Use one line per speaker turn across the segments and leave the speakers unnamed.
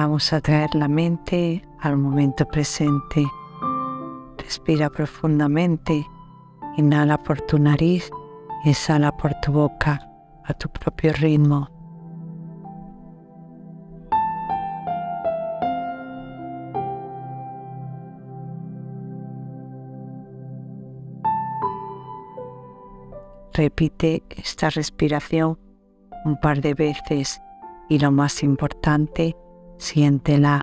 Vamos a traer la mente al momento presente. Respira profundamente. Inhala por tu nariz exhala por tu boca a tu propio ritmo. Repite esta respiración un par de veces y lo más importante, siéntela.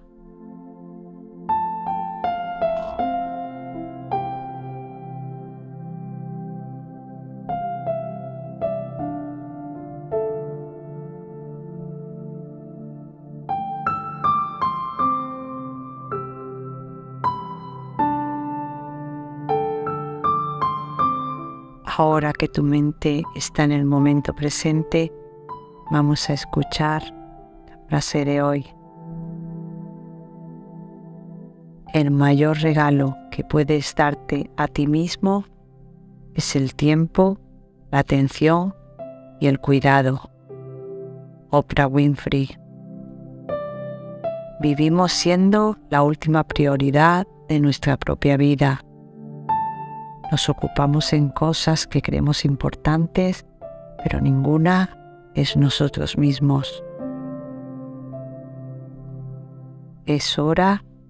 Ahora que tu mente está en el momento presente, vamos a escuchar la frase de hoy. El mayor regalo que puedes darte a ti mismo es el tiempo, la atención y el cuidado. Oprah Winfrey. Vivimos siendo la última prioridad de nuestra propia vida. Nos ocupamos en cosas que creemos importantes, pero ninguna es nosotros mismos. Es hora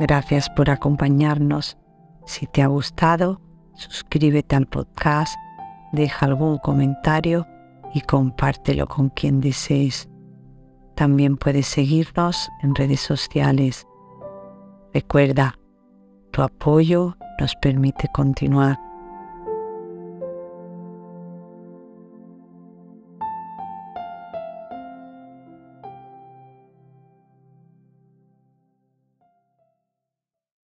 Gracias por acompañarnos. Si te ha gustado, suscríbete al podcast, deja algún comentario y compártelo con quien desees. También puedes seguirnos en redes sociales. Recuerda, tu apoyo nos permite continuar.